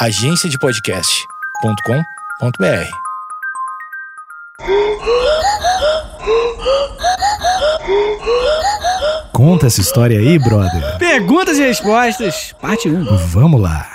agenciadepodcast.com.br. Conta essa história aí, brother. Perguntas e respostas, parte 1. Vamos lá.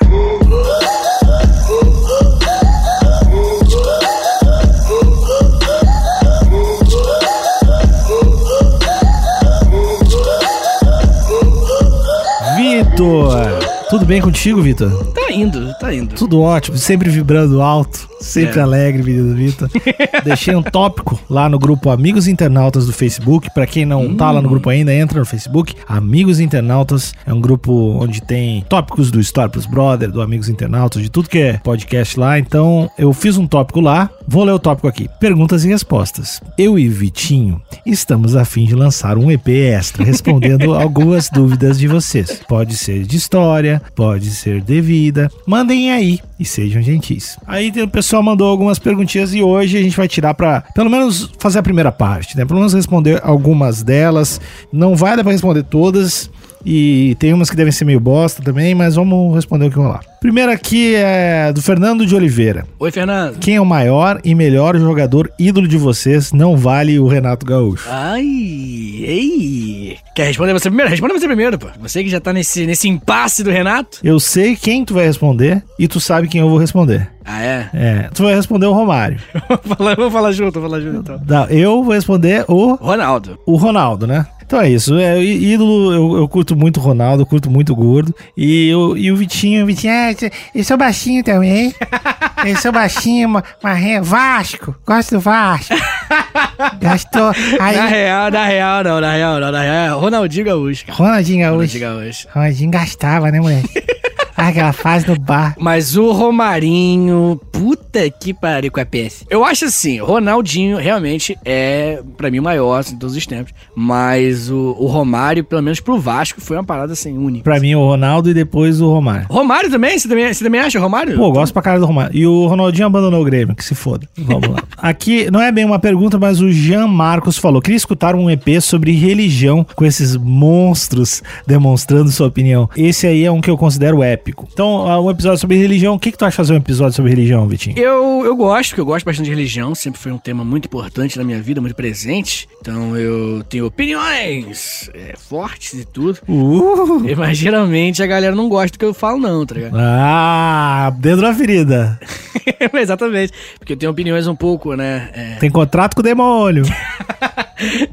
Vitor! Tudo bem contigo, Vitor? Tá indo, tá indo. Tudo ótimo, sempre vibrando alto, sempre É. alegre, menino Vitor. Deixei um tópico lá no grupo Amigos Internautas do Facebook. Pra quem não tá lá no grupo ainda, entra no Facebook. Amigos Internautas é um grupo onde tem tópicos do Story Plus Brother, do Amigos Internautas, de tudo que é podcast lá. Então eu fiz um tópico lá, vou ler o tópico aqui. Perguntas e respostas. Eu e Vitinho estamos a fim de lançar um EP extra respondendo algumas dúvidas de vocês. Pode ser de história, pode ser de vida. Mandem aí e sejam gentis. Aí tem- o pessoal mandou algumas perguntinhas e hoje a gente vai tirar pra pelo menos fazer a primeira parte, né? Pelo menos responder algumas delas. Não vai dar pra responder todas. E tem umas que devem ser meio bosta também, mas vamos responder o que rolar. Primeiro aqui é do Fernando de Oliveira. Oi, Fernando. Quem é o maior e melhor jogador ídolo de vocês? Não vale o Renato Gaúcho. Ai, ei. Quer responder você primeiro? Responda você primeiro, pô. Você que já tá nesse, nesse impasse do Renato. Eu sei quem tu vai responder e tu sabe quem eu vou responder. Ah, é? É, tu vai responder o Romário. vou, falar, vou falar junto, vou falar junto então. Não, eu vou responder o, Ronaldo. o Ronaldo, né? Então é isso. É, ídolo, eu, eu curto muito o Ronaldo, eu curto muito o gordo. E, eu, e o Vitinho, o Vitinho, ah, eu sou baixinho também. Eu sou baixinho, ma- marrento. Vasco, gosto do Vasco. Gastou. Aí, Na real, na real, não, na real, não, na real, é Ronaldinho Gaúcho. Ronaldinho Gaúcho. Ronaldinho Gaúcho. Ronaldinho gastava, né, moleque? Ah, Aquela fase no bar. Mas o Romarinho, puta que pariu com a PS. Eu acho assim, o Ronaldinho realmente é, pra mim, o maior assim, de todos os tempos. Mas o, o Romário, pelo menos pro Vasco, foi uma parada assim, única. Pra mim, o Ronaldo e depois o Romário. Romário também? Você também, você também acha Romário? Pô, eu gosto pra cara do Romário. E o Ronaldinho abandonou o Grêmio, que se foda. Vamos lá. Aqui, não é bem uma pergunta, mas o Jean Marcos falou: queria escutar um EP sobre religião com esses monstros demonstrando sua opinião. Esse aí é um que eu considero épico. Então, ah, um episódio sobre religião. O que, que tu acha de fazer um episódio sobre religião, Vitinho? Eu, eu gosto, porque eu gosto bastante de religião, sempre foi um tema muito importante na minha vida, muito presente. Então eu tenho opiniões é, fortes e tudo. Uh! Mas geralmente a galera não gosta do que eu falo, não, tá ligado? Ah, dentro da ferida. Exatamente. Porque eu tenho opiniões um pouco, né? é, Tem contrato com o demônio.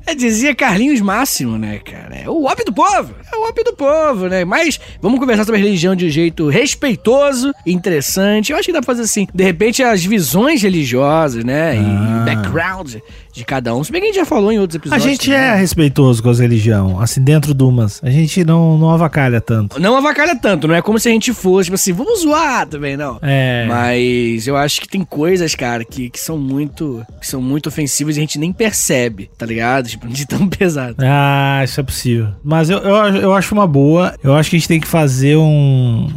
É, dizia Carlinhos Máximo, né, cara? É o ópio do povo. É o ópio do povo, né? Mas vamos conversar sobre religião de um jeito respeitoso, interessante. Eu acho que dá pra fazer assim. De repente, as visões religiosas, né? E Ah. o background de cada um. Se bem que a gente já falou em outros A episódios. gente é também. respeitoso com as religiões, assim, dentro de umas. A gente não, não avacalha tanto. Não avacalha tanto, não é como se a gente fosse, tipo assim, vamos zoar também, não. É. Mas eu acho que tem coisas, cara, que, que são muito. que são muito ofensivas e a gente nem percebe, tá ligado? Tipo, de tão pesado. Ah, isso é possível. Mas eu, eu, eu acho uma boa. Eu acho que a gente tem que fazer um.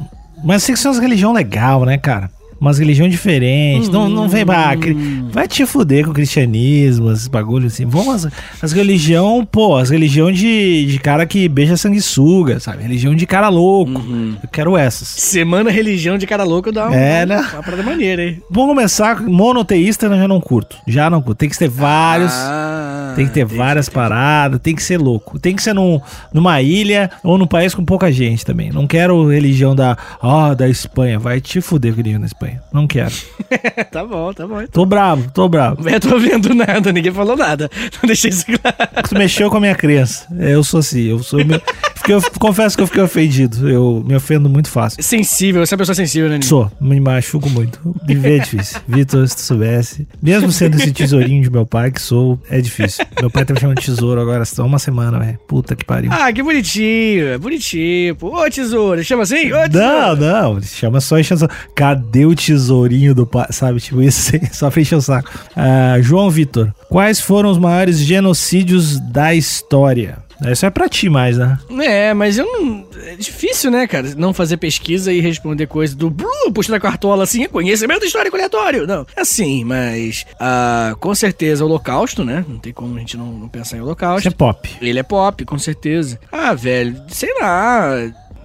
Mas tem que ser umas religião legal, né, cara? Umas religião diferentes. Não, não vem pra. cri- Vai te fuder com o cristianismo, esses bagulhos assim. Vamos as, as religião, pô, as religião de, de cara que beija sanguessuga, sabe? Religião de cara louco. Eu quero essas. Semana Religião de Cara Louco dá uma, É, né? uma parada maneira, hein? Vamos começar. Monoteísta eu já não curto. Já não curto. Tem que ter vários. Ah, Tem que ter várias paradas, tem que ser louco. Tem que ser num, numa ilha ou num país com pouca gente também. Não quero religião da, ó, da Espanha. Vai te fuder com religião da Espanha. Não quero. tá bom, tá bom. Tô bravo, tô bravo. Eu tô vendo nada, ninguém falou nada. Não deixei isso claro. Tu mexeu com a minha crença. Eu sou assim, eu sou. fiquei- eu confesso que eu fiquei ofendido. Eu me ofendo muito fácil. Sensível, você é uma pessoa sensível, né, Nini? Sou, me machuco muito. Viver é difícil. Vitor, se tu soubesse. Mesmo sendo esse tesourinho de meu pai, que sou, é difícil. Meu pai tá me chamando de tesouro agora, só uma semana, velho. Puta que pariu. Ah, que bonitinho, é bonitinho. Pô, ô tesouro, chama assim? Ô Não, tesouro. não, ele chama só enchendo saco. Cadê o tesourinho do pai? Sabe, tipo isso, só pra encher o saco. Ah, João Vitor, quais foram os maiores genocídios da história? Isso é pra ti mais, né? É, mas eu não. É difícil, né, cara? Não fazer pesquisa e responder coisa do Blu, puxa da cartola assim, conhecimento histórico aleatório. Não, é assim, mas. ah, com certeza, o Holocausto, né? Não tem como a gente não, não pensar em Isso Holocausto. é pop. Ele é pop, com certeza. Ah, velho, sei lá.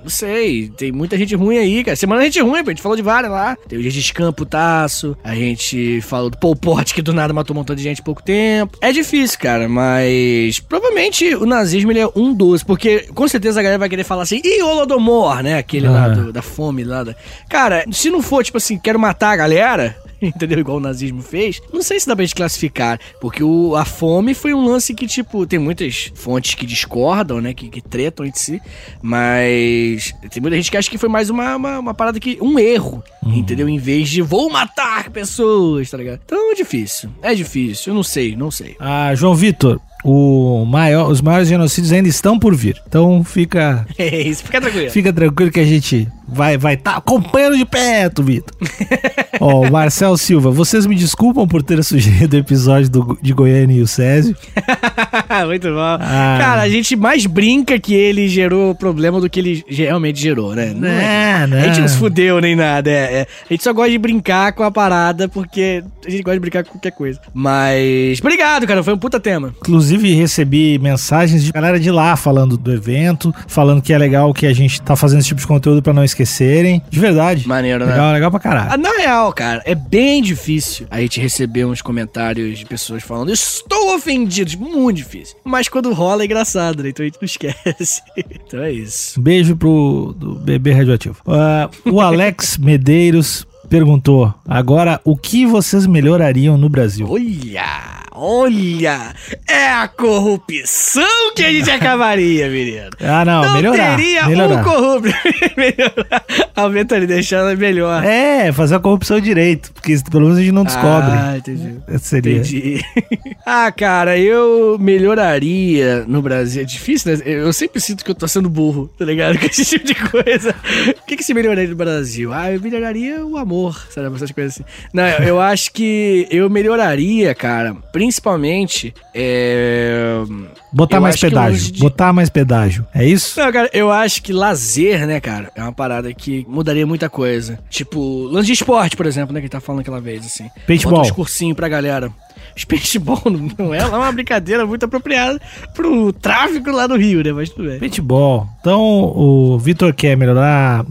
Não sei, tem muita gente ruim aí, cara. Semana gente ruim, pô. A gente falou de várias lá. Tem o Khan, putaço. A gente falou do Pol Pot, que do nada matou um montão de gente em pouco tempo. É difícil, cara, mas provavelmente o nazismo ele é um dos, porque com certeza a galera vai querer falar assim, e Holodomor, né? Aquele lá Ah. do- da fome lá. Da... Cara, se não for, tipo assim, quero matar a galera. Entendeu? Igual o nazismo fez. Não sei se dá pra gente classificar. Porque o, a fome foi um lance que, tipo, tem muitas fontes que discordam, né? Que, que tretam entre si. Mas tem muita gente que acha que foi mais uma, uma, uma parada que. um erro. Entendeu? Em vez de vou matar pessoas, tá ligado? Então é difícil. É difícil. Eu não sei, não sei. Ah, João Vitor, o maior, os maiores genocídios ainda estão por vir. Então fica, É isso, fica tranquilo. fica tranquilo que a gente vai vai tá acompanhando de perto, Vitor. Ó, o Marcel Silva, vocês me desculpam por ter sugerido o episódio do, de Goiânia e o Césio. Muito bom. Ah. Cara, a gente mais brinca que ele gerou problema do que ele realmente gerou, né? Não Né, né. A gente não se fudeu nem nada. É, é. A gente só gosta de brincar com a parada porque a gente gosta de brincar com qualquer coisa. Mas. Obrigado, cara. Foi um puta tema. Inclusive, recebi mensagens de galera de lá falando do evento, falando que é legal que a gente tá fazendo esse tipo de conteúdo pra não esquecerem. De verdade. Maneiro, né? Legal, legal pra caralho. Ah, Na real, cara, é bem difícil a gente receber uns comentários de pessoas falando estou ofendido. Muito difícil. Mas quando rola é engraçado, né? Então a gente não esquece. Então é isso. Um Beijo pro do bebê radioativo. Ah, o Alex Medeiros perguntou: agora o que vocês melhorariam no Brasil? Olha, olha, é a corrupção que a gente acabaria, menino. Ah, não, Não melhorar. teria melhorar. um corrupto. melhorar. Aumenta ali, deixando melhor. É, fazer a corrupção direito, porque pelo menos a gente não descobre. Ah, entendi. Esse seria. Entendi. ah, cara, eu melhoraria no Brasil. É difícil, né? Eu sempre sinto que eu tô sendo burro, tá ligado? Com esse tipo de coisa. O que, que se melhoraria no Brasil? Ah, eu melhoraria o amor, sabe? Essas coisas assim. Não, eu acho que eu melhoraria, cara, principalmente. É... Botar Eu mais pedágio. de- Botar mais pedágio. É isso? Não, cara, eu acho que lazer, né, cara, é uma parada que mudaria muita coisa. Tipo, lance de esporte, por exemplo, né, que tá falando aquela vez, assim. Paintball. Bota uns cursinhos pra galera. Os paintball não é lá uma brincadeira muito apropriada pro tráfico lá no Rio, né, mas tudo bem. Paintball. Então o Vitor quer melhorar.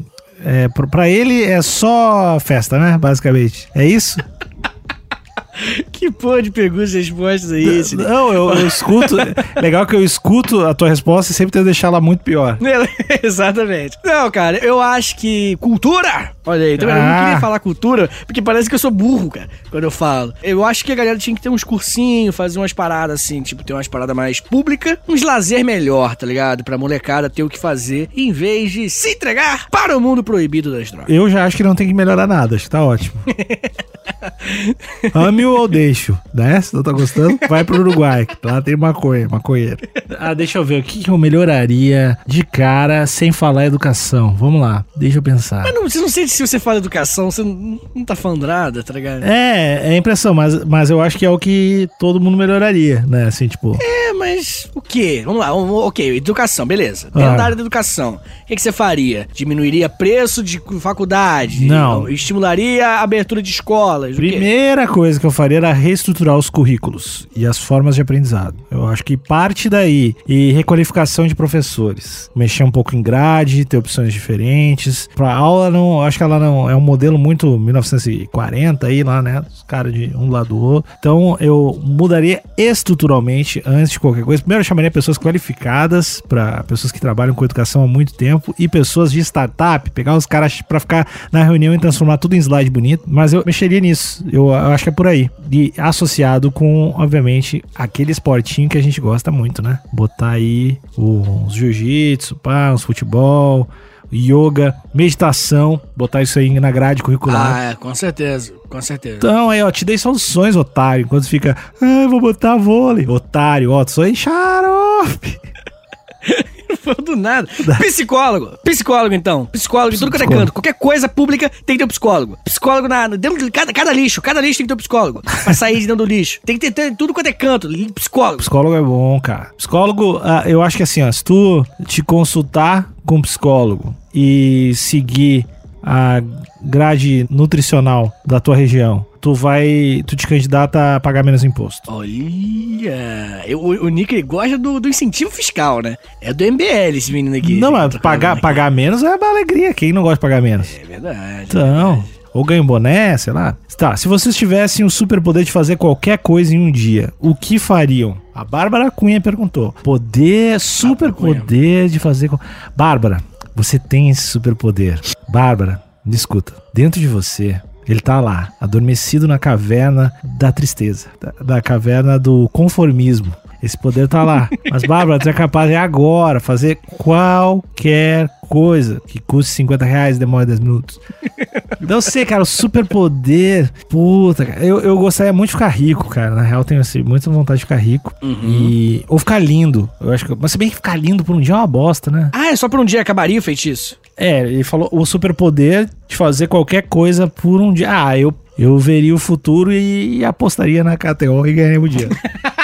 É, pra ele é só festa, né? Basicamente. É isso? Que porra de perguntas e respostas é esse? né? Não, eu, eu escuto. Legal que eu escuto a tua resposta e sempre tento deixar ela muito pior. Exatamente. Não, cara, eu acho que cultura. Olha aí, também eu não Ah. queria falar cultura, porque parece que eu sou burro, cara, quando eu falo. Eu acho que a galera tinha que ter uns cursinhos, fazer umas paradas assim, tipo, ter umas paradas mais públicas, uns lazer melhor, tá ligado? Pra molecada ter o que fazer, em vez de se entregar para o mundo proibido das drogas. Eu já acho que não tem que melhorar nada, acho que tá ótimo. Ame ou deixo, né? Se não tá gostando, vai pro Uruguai, que lá tem maconha, maconheiro. Ah, deixa eu ver, o que que eu melhoraria de cara sem falar educação? Vamos lá, deixa eu pensar. Mas não, você não sente se você fala educação, você não, não tá falando nada, tá ligado? É, é impressão, mas, mas eu acho que é o que todo mundo melhoraria, né? Assim, tipo, É, mas o quê? Vamos lá, um- ok, educação, beleza. Dentro Ah. da área da educação, o que, que você faria? Diminuiria preço de faculdade? Não. Estimularia a abertura de escolas? O quê? primeira coisa que eu faria era reestruturar os currículos e as formas de aprendizado. Eu acho que parte daí e requalificação de professores. Mexer um pouco em grade, ter opções diferentes. Pra aula, não, acho que ela não é um modelo muito 1940 aí lá, né? Os caras de um lado do outro. Então eu mudaria estruturalmente antes de qualquer coisa. Primeiro eu chamaria pessoas qualificadas para pessoas que trabalham com educação há muito tempo e pessoas de startup, pegar os caras pra ficar na reunião e transformar tudo em slide bonito. Mas eu mexeria nisso. Eu, eu acho que é por aí. E associado com, obviamente, aquele esportinho que a gente gosta muito, né? Botar aí uns jiu-jitsu, pá, uns futebol, yoga, meditação, botar isso aí na grade curricular. Ah, é, com certeza, com certeza. Então, aí, ó, te dei soluções, otário. Enquanto fica, ah, vou botar vôlei. Otário, ó, sou aí xarope. Do nada. Psicólogo. Psicólogo, então. Psicólogo em tudo quanto é canto. Qualquer coisa pública tem que ter um psicólogo. Psicólogo na, dentro de cada, cada lixo. Cada lixo tem que ter um psicólogo. Pra sair de dentro do lixo. Tem que ter, ter tudo quanto é canto. Psicólogo. Psicólogo é bom, cara. Psicólogo, ah, eu acho que assim, ó, se tu te consultar com um psicólogo e seguir a grade nutricional da tua região, tu vai. Tu te candidata a pagar menos imposto. Olha, eu- o, Nick gosta do, do incentivo fiscal, né? É do MBL esse menino aqui. não, mas pagar, pagar menos é uma alegria. Quem não gosta de pagar menos? É verdade. Então, ou ganha um boné, sei lá. Tá, se vocês tivessem o superpoder de fazer qualquer coisa em um dia, o que fariam? A Bárbara Cunha perguntou. Poder, superpoder de fazer. Bárbara, você tem esse superpoder. Bárbara, me escuta. Dentro de você, ele tá lá, adormecido na caverna da tristeza, da, da caverna do conformismo. Esse poder tá lá. Mas, Bárbara, tu é capaz de agora fazer qualquer coisa que custe 50 reais e demore 10 minutos. Não sei, cara, o superpoder. Puta, cara. Eu, eu gostaria muito de ficar rico, cara. Na real, tenho assim, muita vontade de ficar rico. E. Ou ficar lindo. Eu acho que. Mas se bem que ficar lindo por um dia é uma bosta, né? Ah, é só por um dia acabaria o feitiço? É, ele falou o superpoder de fazer qualquer coisa por um dia. Ah, eu, eu veria o futuro e, e apostaria na KTO e ganharia o dia.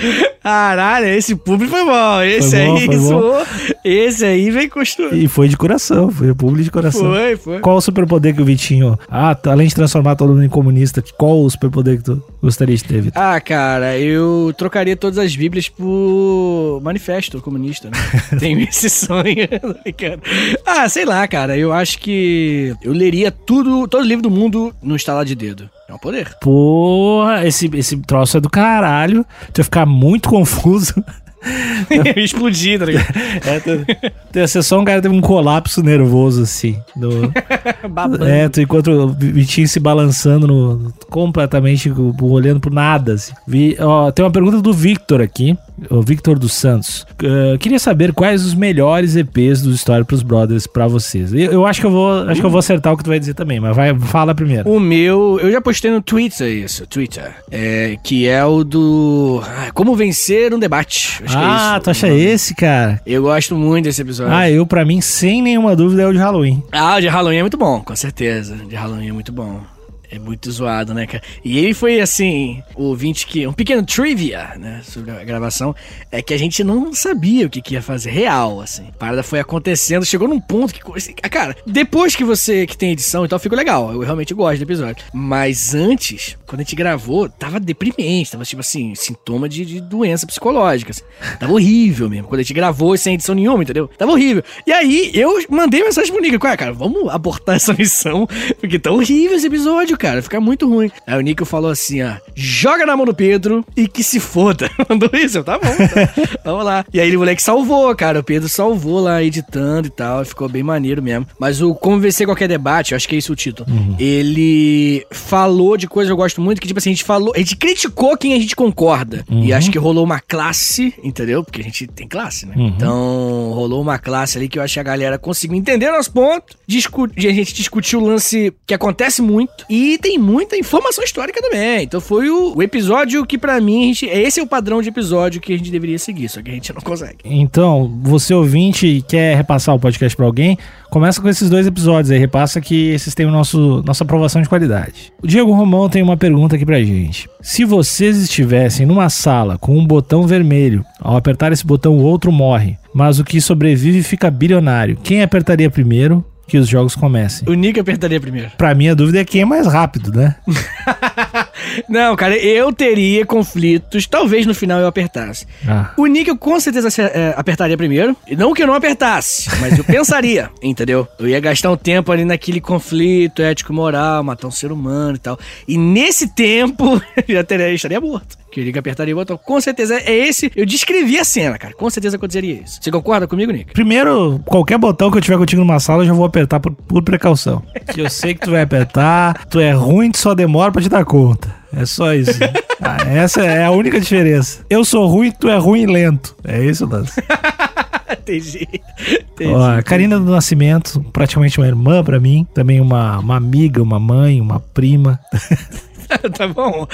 えっ? Caralho, esse público foi bom. Esse Foi bom, aí zoou. Esse aí vem costurando. e foi de coração, foi público de coração. Foi, foi. Qual o superpoder que o Vitinho. Ah, t- além de transformar todo mundo em comunista, qual o superpoder que tu gostaria de ter, Vitor? Ah, cara, eu trocaria todas as bíblias por manifesto comunista, né? Tenho esse sonho. brincando. ah, sei lá, cara. Eu acho que eu leria tudo, todo livro do mundo no estalar de dedo. É um poder. Porra, esse, esse troço é do caralho. Tu ia ficar muito confuso. Explodir, tá ligado? É, tu, tu ia ser só um cara que teve um colapso nervoso, assim. Babando. é, tu encontra o Vitinho se balançando no, completamente, olhando pro nada. Assim. Vi, ó, tem uma pergunta do Victor aqui, o Victor dos Santos. Uh, queria saber quais os melhores EPs do Story pros Brothers pra vocês. Eu, eu acho que eu vou, acho que eu vou acertar o que tu vai dizer também, mas vai, fala primeiro. O meu, eu já postei no Twitter isso, Twitter, é, que é o do ah, Como Vencer um Debate. É Ah, isso. tu acha esse, cara? Eu gosto muito desse episódio. Ah, eu, pra mim, sem nenhuma dúvida, é o de Halloween. Ah, o de Halloween é muito bom, com certeza. O de Halloween é muito bom. É muito zoado, né, cara? E ele foi, assim, o ouvinte que... Um pequeno trivia, né, sobre a gravação, é que a gente não sabia o que, que ia fazer real, assim. A parada foi acontecendo, chegou num ponto que... assim, Cara, depois que você que tem edição e tal, ficou legal. Eu realmente gosto do episódio. Mas antes, quando a gente gravou, tava deprimente. Tava, tipo assim, sintoma de, de doença psicológica. assim. Tava horrível mesmo. Quando a gente gravou sem edição nenhuma, entendeu? Tava horrível. E aí, eu mandei mensagem pro Nico. Cara, cara, vamos abortar essa missão. Porque tá horrível esse episódio, cara. Fica muito ruim. Aí o Nico falou assim, ó. Joga na mão do Pedro e que se foda. Mandou isso. Tá bom, tá. Vamos lá. E aí o moleque salvou, cara. O Pedro salvou lá, editando e tal. Ficou bem maneiro mesmo. Mas o Como Vencer Qualquer Debate, eu acho que é isso o título. Ele falou de coisas que eu gosto muito, que tipo assim, a gente falou... A gente criticou quem a gente concorda. E acho que rolou uma classe, entendeu? Porque a gente tem classe, né? Então, rolou uma classe ali que eu acho que a galera conseguiu entender nosso ponto. Discu a gente discutiu o lance que acontece muito. E tem muita informação histórica também. Então foi o, o episódio que pra mim, a gente, esse é o padrão de episódio que a gente deveria seguir. Só que a gente não consegue. Então, você ouvinte e quer repassar o podcast pra alguém, começa com esses dois episódios aí, repassa que esses têm o nosso, nossa aprovação de qualidade. O Diego Romão tem uma pergunta aqui pra gente. Se vocês estivessem numa sala com um botão vermelho, ao apertar esse botão o outro morre, mas o que sobrevive fica bilionário, quem apertaria primeiro que os jogos comecem? O Nick apertaria primeiro. Pra mim a dúvida é quem é mais rápido, né? Não, cara, eu teria conflitos. Talvez no final eu apertasse. Ah. O Nick eu com certeza é, apertaria primeiro. E não que eu não apertasse, mas eu pensaria, entendeu? Eu ia gastar um tempo ali naquele conflito ético-moral, matar um ser humano e tal. E nesse tempo, eu já teria, estaria morto. Que o Nick apertaria o botão. Com certeza é esse. Eu descrevi a cena, cara. Com certeza aconteceria isso. Você concorda comigo, Nick? Primeiro, qualquer botão que eu tiver contigo numa sala, eu já vou apertar por, por precaução. Que eu sei que tu vai apertar, tu é ruim, tu só demora pra te dar conta. É só isso. Ah, essa é a única diferença. Eu sou ruim, tu é ruim e lento. É isso, lance. Entendi. Entendi. Ó, Karina do Nascimento, praticamente uma irmã pra mim. Também uma, uma amiga, uma mãe, uma prima. tá bom.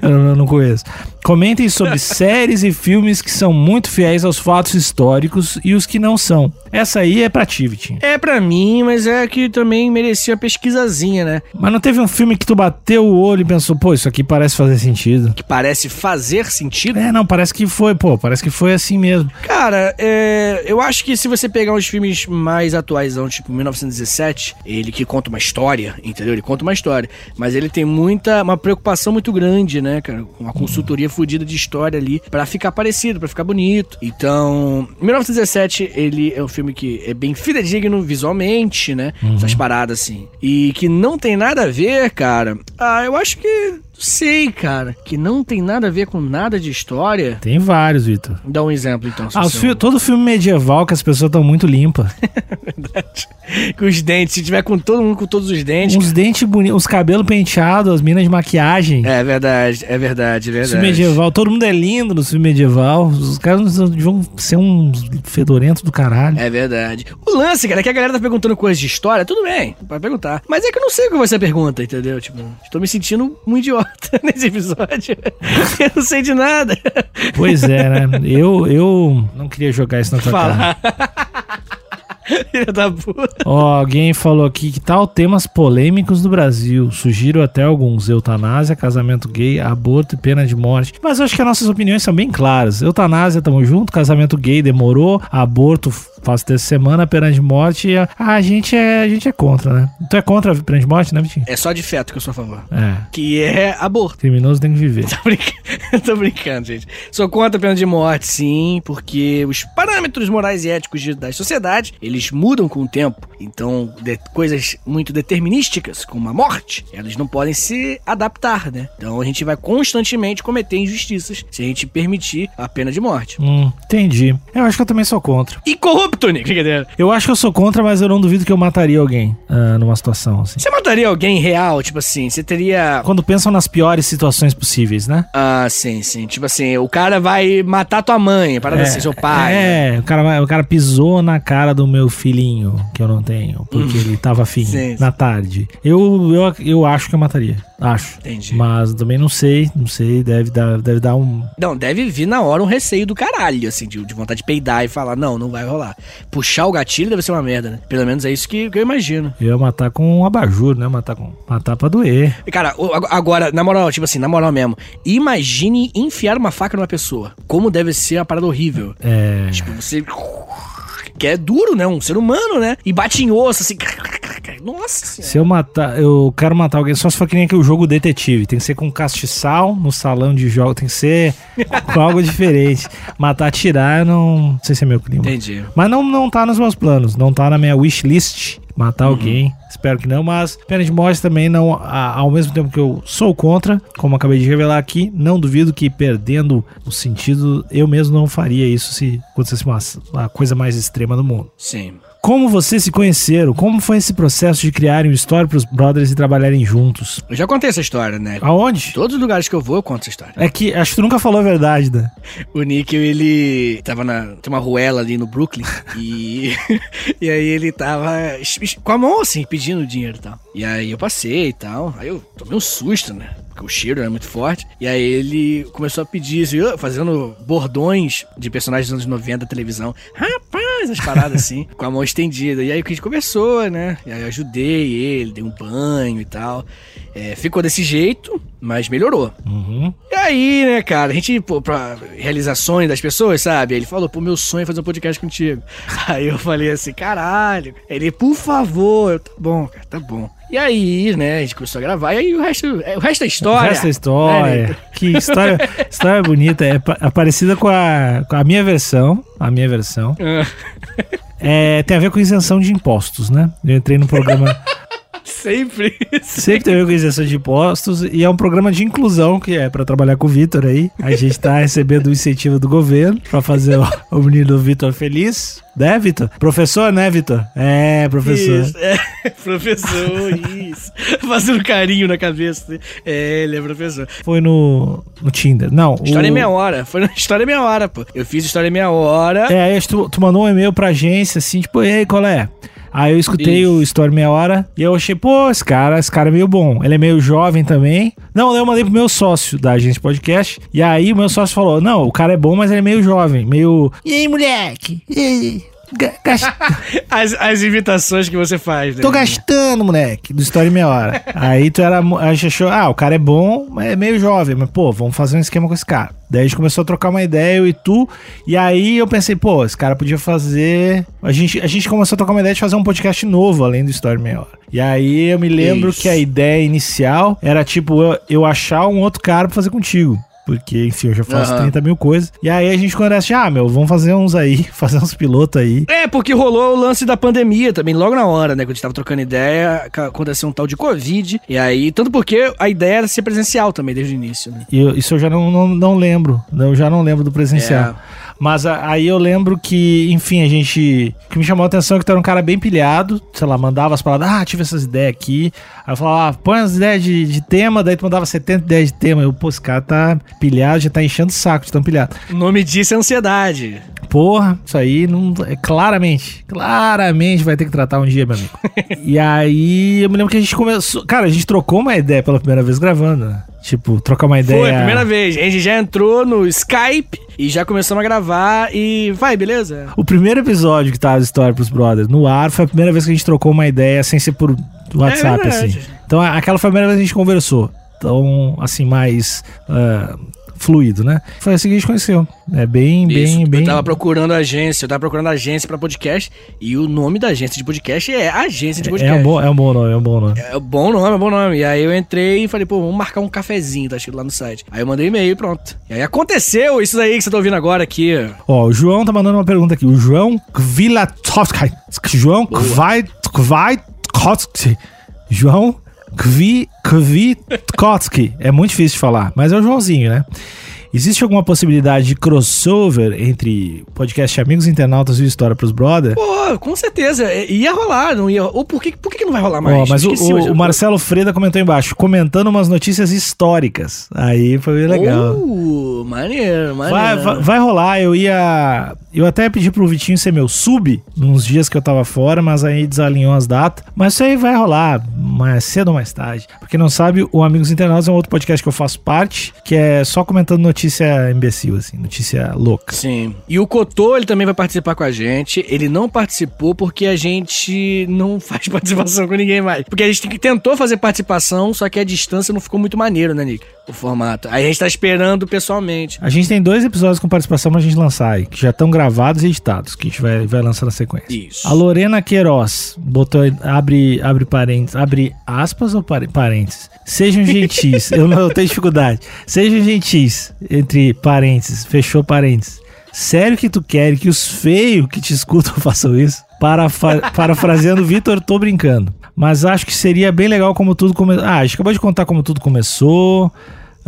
Eu não conheço. Comentem sobre séries e filmes que são muito fiéis aos fatos históricos e os que não são. Essa aí é pra ti, Vitinho. É pra mim, mas é que também merecia a pesquisazinha, né? Mas não teve um filme que tu bateu o olho e pensou, pô, isso aqui parece fazer sentido. Que parece fazer sentido. É, não, parece que foi, pô, parece que foi assim mesmo. Cara, é, eu acho que se você pegar uns filmes mais atuais, tipo 1917, ele que conta uma história, entendeu? Ele conta uma história. Mas ele tem muita, uma preocupação muito grande, né, cara? Uma consultoria fodida de história ali pra ficar parecido, pra ficar bonito. Então, 1917, ele é um filme que é bem fidedigno visualmente, né? Essas paradas assim. E que não tem nada a ver, cara. Ah, eu acho que. Sei, cara. Que não tem nada a ver com nada de história. Tem vários, Vitor. Dá um exemplo, então. Ah, os fi- todo filme medieval que as pessoas estão muito limpas. Verdade. Com os dentes. Se tiver com todo mundo com todos os dentes. Uns dentes bonitos, os cabelos penteados, as minas de maquiagem. É verdade, é verdade, é verdade. Filme medieval, todo mundo é lindo no filme medieval. Os caras vão ser uns fedorentos do caralho. É verdade. O lance, cara, é que a galera tá perguntando coisas de história, tudo bem, pode perguntar. Mas é que eu não sei o que você pergunta, entendeu? Tipo, estou me sentindo um idiota nesse episódio. eu não sei de nada. Pois é, né? Eu, eu não queria jogar isso na tua cara. Fala. Filha da puta. Ó, alguém falou aqui que tal temas polêmicos do Brasil. Sugiro até alguns: eutanásia, casamento gay, aborto e pena de morte. Mas eu acho que as nossas opiniões são bem claras. Eutanásia, tamo junto. Casamento gay demorou. Aborto, faz dessa semana. Pena de morte, a, a gente é, a gente é contra, né? Tu é contra a pena de morte, né, Vitinho? É só de feto que eu sou a favor. É. Que é aborto. Criminoso tem que viver. Tô brincando, tô brincando, gente. Sou contra a pena de morte, sim, porque os parâmetros morais e éticos de- das sociedades, eles mudam com o tempo. Então, de- coisas muito determinísticas, como a morte, elas não podem se adaptar, né? Então, a gente vai constantemente cometer injustiças se a gente permitir a pena de morte. Hum, entendi. Eu acho que eu também sou contra. E corrupto, Eu acho que eu sou contra, mas eu não duvido que eu mataria alguém ah, numa situação assim. Você mataria alguém real, tipo assim, você teria... Quando pensam nas piores situações possíveis, né? Ah, sim, sim. Tipo assim, o cara vai matar tua mãe, parada assim, seu pai. né? É, o cara, o cara pisou na cara do meu filhinho, que eu não tenho, porque ele tava afim Hum. Sim. na tarde. Eu, eu, eu acho que eu mataria. Acho. Entendi. Mas também não sei, não sei, deve dar, deve dar um. Não, deve vir na hora um receio do caralho, assim, de, de vontade de peidar e falar, não, não vai rolar. Puxar o gatilho deve ser uma merda, né? Pelo menos é isso que, que eu imagino. Eu ia matar com um abajur, né? Matar com. Matar pra doer. Cara, agora, na moral, tipo assim, na moral mesmo, imagine enfiar uma faca numa pessoa. Como deve ser uma parada horrível. É. Tipo, você. Que é duro, né? Um ser humano, né? E bate em osso, assim. Nossa senhora. Se eu matar, eu quero matar alguém só se for que nem aquele jogo detetive. Tem que ser com castiçal no salão de jogo, tem que ser com algo diferente. Matar, atirar, eu não, não sei se é meu clima. Entendi. Mas não, não tá nos meus planos, não tá na minha wishlist matar alguém. Espero que não, mas pena de morte também não, a- ao mesmo tempo que eu sou contra, como acabei de revelar aqui, não duvido que perdendo o sentido, eu mesmo não faria isso se acontecesse uma, uma coisa mais extrema no mundo. Sim. Como vocês se conheceram? Como foi esse processo de criarem uma história pros brothers e trabalharem juntos? Eu já contei essa história, né? Aonde? Todos os lugares que eu vou, eu conto essa história. É que acho que tu nunca falou a verdade, né? O Nick, ele tava na. Tem uma ruela ali no Brooklyn. e. e aí ele tava com a mão assim, pedindo dinheiro e tal. E aí eu passei e tal. Aí eu tomei um susto, né? Porque o cheiro era muito forte. E aí ele começou a pedir, fazendo bordões de personagens dos anos 90 da televisão. Rapaz, as paradas assim, com a mão estendida. E aí a gente conversou, né? E aí eu ajudei ele, dei um banho e tal. É, ficou desse jeito, mas melhorou. Uhum. E aí, né, cara, a gente, pô, pra realizações das pessoas, sabe? Ele falou, pô, meu sonho é fazer um podcast contigo. Aí eu falei assim, caralho. Ele, por favor, eu, tá bom, cara, tá bom. E aí, né, a gente começou a gravar, e aí o resto, é, o resto é história. O resto é história. Né? Que história, história bonita. É, é parecida com a, com a minha versão. A minha versão. Ah, É, tem a ver com isenção de impostos, né? Eu entrei no programa. Sempre. Sempre tem isenção de impostos. E é um programa de inclusão, que é pra trabalhar com o Vitor aí. A gente tá recebendo o incentivo do governo pra fazer o, o menino Vitor feliz. Né, Vitor? Professor, né, Vitor? É, professor. Isso, é, professor, isso. Fazendo carinho na cabeça. É, ele é professor. Foi no, no Tinder. Não. História o... é meia hora. Foi na História é meia hora, pô. Eu fiz História é meia hora. É, aí tu, tu mandou um e-mail pra agência, assim, tipo, ei, qual é? Aí eu escutei o Story Meia Hora e eu achei, pô, esse cara, esse cara é meio bom. Ele é meio jovem também. Não, eu mandei pro meu sócio da agência podcast. E aí o meu sócio falou: Não, o cara é bom, mas ele é meio jovem, meio. E aí, moleque? E aí? As, as imitações que você faz, né? Tô gastando, moleque, do Story Meia Hora. Aí tu era. A gente achou, ah, o cara é bom, mas é meio jovem. Mas, pô, vamos fazer um esquema com esse cara. Daí a gente começou a trocar uma ideia, eu e tu. E aí eu pensei, pô, esse cara podia fazer. A gente, a gente começou a trocar uma ideia de fazer um podcast novo, além do Story Meia Hora. E aí eu me lembro Isso. que a ideia inicial era, tipo, eu, eu achar um outro cara pra fazer contigo. Porque, enfim, eu já faço Aham. 30 mil coisas. E aí a gente conversa, ah, meu, vamos fazer uns aí, fazer uns pilotos aí. É, porque rolou o lance da pandemia também, logo na hora, né? Quando a gente tava trocando ideia, aconteceu um tal de Covid. E aí, tanto porque a ideia era ser presencial também desde o início, né? E eu- isso eu já não, não, não lembro. Eu já não lembro do presencial. É. Mas a- aí eu lembro que, enfim, a gente. O que me chamou a atenção é que tu era um cara bem pilhado. Sei lá, mandava as palavras, ah, tive essas ideias aqui. Aí eu falava, ah, põe as ideias de, de tema, daí tu mandava 70 ideias de tema. Eu, pô, esse cara tá pilhado, já tá enchendo o saco de tão pilhado. O nome disso é ansiedade. Porra, isso aí não. É, claramente, claramente vai ter que tratar um dia, meu amigo. e aí eu me lembro que a gente começou. Cara, a gente trocou uma ideia pela primeira vez gravando, né? Tipo, trocar uma ideia. Foi a primeira vez. A gente já entrou no Skype e já começamos a gravar e vai, beleza? O primeiro episódio que tá a história pros brothers no ar foi a primeira vez que a gente trocou uma ideia sem ser por WhatsApp, É assim. Então aquela foi a primeira vez que a gente conversou. Então, assim, mais ah, fluido, né? Foi assim que a gente conheceu. É bem, bem, Isso. bem. Eu tava procurando agência, eu tava procurando agência pra podcast e o nome da agência de podcast é Agência de É Podcast. um, bom, é um bom nome, é um bom nome. É bom nome, é bom nome. E aí eu entrei e falei, pô, vamos marcar um cafezinho, tá escrito lá no site. Aí eu mandei e-mail e pronto. E aí aconteceu isso daí que você tá ouvindo agora aqui. Ó, o João tá mandando uma pergunta aqui. O João Kvilatovski. João Kvilatovski. João Kvi, Kvitkowski. É muito difícil de falar, mas é o Joãozinho, né? Existe alguma possibilidade de crossover entre podcast Amigos Internautas e o História pros Brother? Pô, com certeza. é, Ia rolar, não ia. Ou por que, por que não vai rolar mais? Ó, mas o, Esqueci, o- eu- o Marcelo Freda comentou embaixo, comentando umas notícias históricas. Aí foi bem legal. Uh, maneiro, maneiro. Vai, vai, vai rolar, eu ia. Eu até pedi pro Vitinho ser meu sub nos dias que eu tava fora, mas aí desalinhou as datas. Mas isso aí vai rolar mais cedo ou mais tarde. Pra quem não sabe, o Amigos Internautas é um outro podcast que eu faço parte, que é só comentando notícia imbecil, assim, notícia louca. Sim. E o Cotô, ele também vai participar com a gente. Ele não participou porque a gente não faz participação com ninguém mais. Porque a gente tentou fazer participação, só que a distância não ficou muito maneiro, né, Nick? O formato. Aí a gente tá esperando pessoalmente. A gente tem dois episódios com participação pra gente lançar aí, que já estão gravados e editados, que a gente vai, vai lançar na sequência. Isso. A Lorena Queiroz botou, abre, abre parênteses, abre aspas ou parênteses? Sejam gentis, eu não eu tenho dificuldade. Sejam gentis, entre parênteses, fechou parênteses. Sério que tu quer que os feios que te escutam façam isso? Parafa- parafraseando Vitor, tô brincando. Mas acho que seria bem legal como tudo começou. Ah, a gente acabou de contar como tudo começou.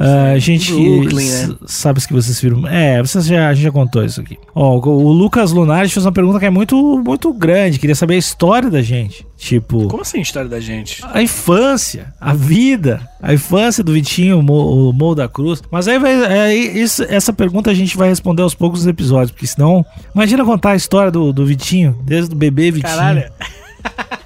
Ah, a gente Brooklyn, né? sabe que vocês viram. É, vocês já, a gente já contou isso aqui. Ó, o, o Lucas Lunares fez uma pergunta que é muito, muito grande. Queria saber a história da gente. Tipo, Como assim a história da gente? a infância, a vida, a infância do Vitinho, o Mo, o Mo da Cruz. Mas aí vai. é, isso- essa pergunta a gente vai responder aos poucos nos episódios, porque senão. Imagina contar a história do, do Vitinho, desde o bebê Vitinho. Caralho.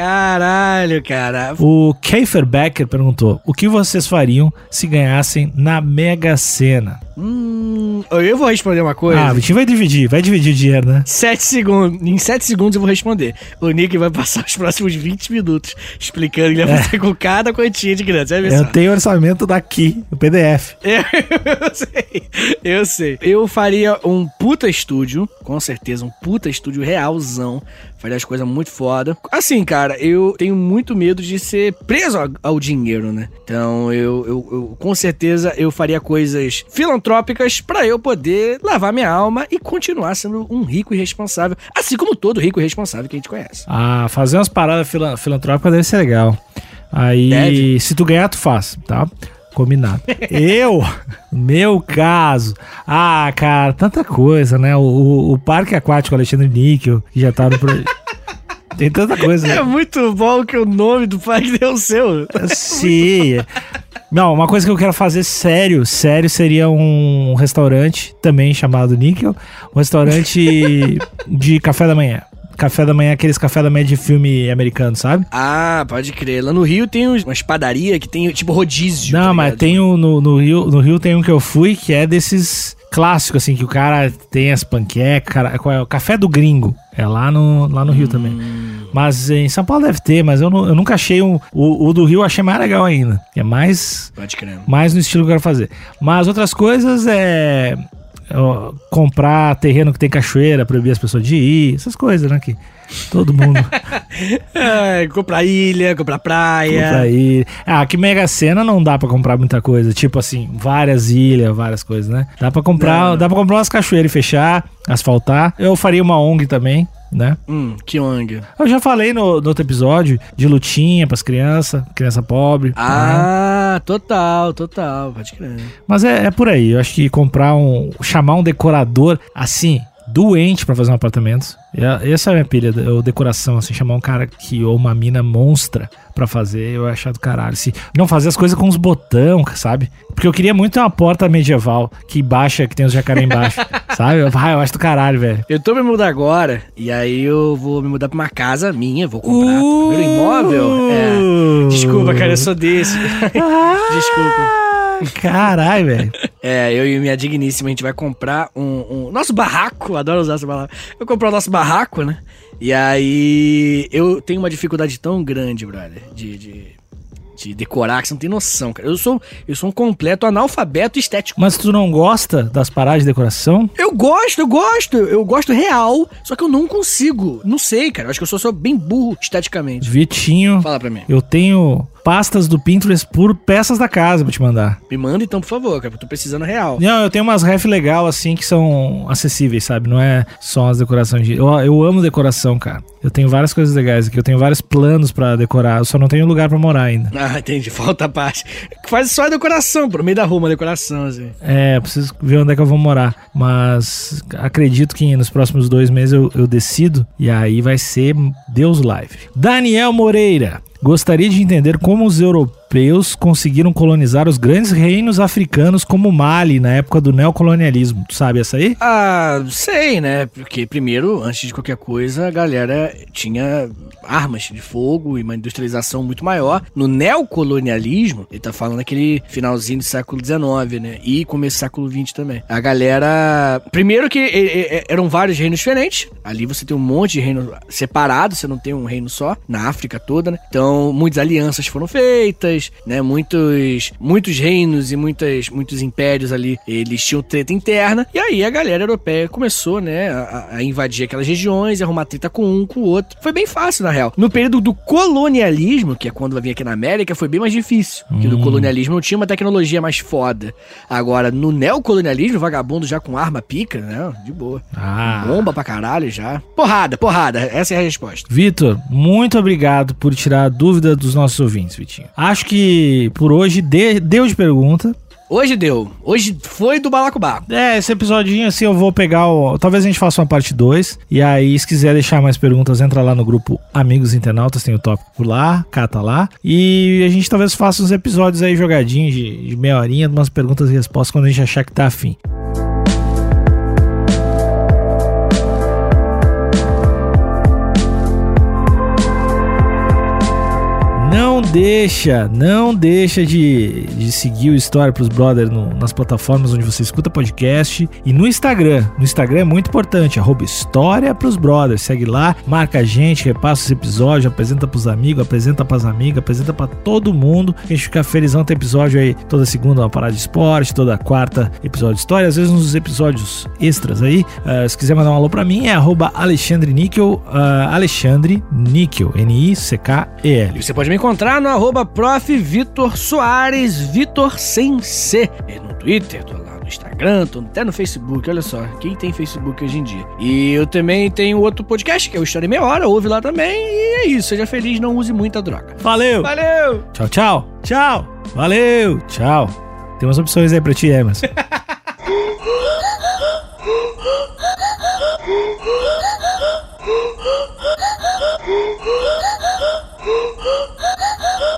Caralho, cara. O Keifer Becker perguntou: o que vocês fariam se ganhassem na Mega Sena? Hum, eu vou responder uma coisa. Ah, o Vitinho vai dividir, vai dividir o dinheiro, né? Sete segundos. Em sete segundos eu vou responder. O Nick vai passar os próximos 20 minutos explicando que ele vai fazer com cada quantia de grana. Eu tenho orçamento daqui, o PDF. Eu, eu sei, eu sei. Eu faria um puta estúdio, com certeza, um puta estúdio realzão. Faria as coisas muito foda. Assim, cara, eu tenho muito medo de ser preso ao, dinheiro, né? Então, eu, eu, eu- com certeza, eu faria coisas filantrópicas pra eu poder lavar minha alma e continuar sendo um rico e responsável. Assim como todo rico e responsável que a gente conhece. Ah, fazer umas paradas fila- filantrópicas deve ser legal. Aí, Deve. se tu ganhar, tu faz, tá? Combinado. eu, meu caso. Ah, cara, tanta coisa, né? O, o- o Parque Aquático Alexandre Níquel, que já tá no projeto. Tem tanta coisa. É muito bom que o nome do parque deu o seu. Sim. Não, uma coisa que eu quero fazer sério, sério, seria um restaurante também chamado Níquel. Um restaurante de café da manhã. café da manhã, aqueles café da manhã de filme americano, sabe? Ah, pode crer. Lá no Rio tem umas padarias que tem tipo rodízio. Não, tá mas tem um no, no Rio, no Rio tem um que eu fui que é desses clássicos, assim, que o cara tem as panquecas, cara, qual é? o café do gringo. É lá no, lá no Rio também. Mas em São Paulo deve ter, mas eu, nu- eu nunca achei um. O, o do Rio eu achei mais legal ainda. É mais, mais no estilo que eu quero fazer. Mas outras coisas é. Ó, comprar terreno que tem cachoeira, proibir as pessoas de ir, essas coisas, né? Que todo mundo É, comprar ilha, comprar praia. compra ir. Ah, que Mega Sena não dá pra comprar muita coisa. Tipo assim, várias ilhas, várias coisas, né? Dá pra comprar, Não, não. dá pra comprar umas cachoeiras e fechar, asfaltar. Eu faria uma ONG também, né? Hum, que ONG. Eu já falei no, no outro episódio de lutinha pras crianças, criança pobre. né? Ah, total, total. Pode crer. Mas é, é por aí. Eu acho que comprar um. chamar um decorador assim. Doente pra fazer um apartamento. E Essa é a minha pilha, o decoração, assim, chamar um cara que, ou uma mina monstra pra fazer, eu achar do caralho. Se, não fazer as coisas com os botão, sabe? Porque eu queria muito ter uma porta medieval que baixa, que tem os jacaré embaixo, sabe? Eu, ah, eu acho do caralho, velho. Eu tô me mudar agora, e aí eu vou me mudar pra uma casa minha, vou comprar Uh! primeiro imóvel. É. Desculpa, cara, eu sou desse. Desculpa. Caralho, velho. É, eu e minha digníssima, a gente vai comprar um, um- Nosso barraco, adoro usar essa palavra. Eu comprar o nosso barraco, né? E aí eu tenho uma dificuldade tão grande, brother, de, de, de decorar, que você não tem noção, cara. Eu sou, eu sou um completo analfabeto estético. Mas tu não gosta das paradas de decoração? Eu gosto, eu gosto, eu gosto real, só que eu não consigo. Não sei, cara. Eu acho que eu sou só bem burro esteticamente. Vitinho, Fala pra mim. eu tenho pastas do Pinterest por peças da casa pra te mandar. Me manda então, por favor, cara, porque eu tô precisando real. Não, eu tenho umas ref legal assim que são acessíveis, sabe? Não é só as decorações de. Eu, eu amo decoração, cara. Eu tenho várias coisas legais aqui, eu tenho vários planos pra decorar, eu só não tenho lugar pra morar ainda. Ah, entendi. Falta a parte. Faz só a decoração, pro meio da rua, uma decoração, assim. É, eu preciso ver onde é que eu vou morar. Mas acredito que nos próximos dois meses eu, eu decido e aí vai ser Deus live. Daniel Moreira. Gostaria de entender como os europeus conseguiram colonizar os grandes reinos africanos como Mali na época do neocolonialismo. Tu sabe essa aí? Ah, sei, né? Porque primeiro, antes de qualquer coisa, a galera tinha armas de fogo e uma industrialização muito maior. No neocolonialismo, ele tá falando aquele finalzinho do século XIX, né? E começo do século XX também. A galera. Primeiro que eram vários reinos diferentes. Ali você tem um monte de reinos separados, você não tem um reino só, na África toda, né? Então, muitas alianças foram feitas, né? Muitos, muitos reinos e muitas, muitos impérios ali, eles tinham treta interna. E aí a galera europeia começou, né, a, a invadir aquelas regiões, e arrumar treta com um, com o outro. Foi bem fácil, na real. No período do colonialismo, que é quando vai vir aqui na América, foi bem mais difícil. Porque no colonialismo não tinha uma tecnologia mais foda. Agora, no neocolonialismo, vagabundo já com arma pica, né? De boa. Ah. Bomba pra caralho já. Porrada, porrada. Essa é a resposta. Vitor, muito obrigado por tirar a dúvida dos nossos ouvintes, Vitinho. Acho que por hoje de- deu de pergunta. Hoje deu. Hoje foi do balacobaco. É, esse episodinho assim eu vou pegar o. Talvez a gente faça uma parte 2. E aí, se quiser deixar mais perguntas, entra lá no grupo Amigos Internautas, tem o tópico por lá, cata lá. E a gente talvez faça uns episódios aí jogadinhos de, de meia horinha, umas perguntas e respostas quando a gente achar que tá afim. Deixa, não deixa de, de seguir o História pros Brothers nas plataformas onde você escuta podcast e no Instagram. No Instagram é muito importante, arroba História pros Brothers. Segue lá, marca a gente, repassa esse episódio, apresenta pros amigos, apresenta pras amigas, apresenta pra todo mundo. A gente fica felizão ter episódio aí toda segunda uma parada de esporte, toda quarta episódio de história, às vezes uns episódios extras aí. Ah, se quiser mandar um alô pra mim é arroba Alexandre Níquel, ah, Alexandre Níquel, N-I-C-K-E-L. E você pode me encontrar no arroba prof. Vitor Soares, Vitor sem C. E no Twitter, tô lá no Instagram, tô até no Facebook, olha só. Quem tem Facebook hoje em dia? E eu também tenho outro podcast, que é o História em Meia Hora, ouve lá também. E é isso, seja feliz, não use muita droga. Valeu! Valeu! Tchau, tchau. Tchau. Valeu. Tchau. Tem umas opções aí pra ti, Emerson.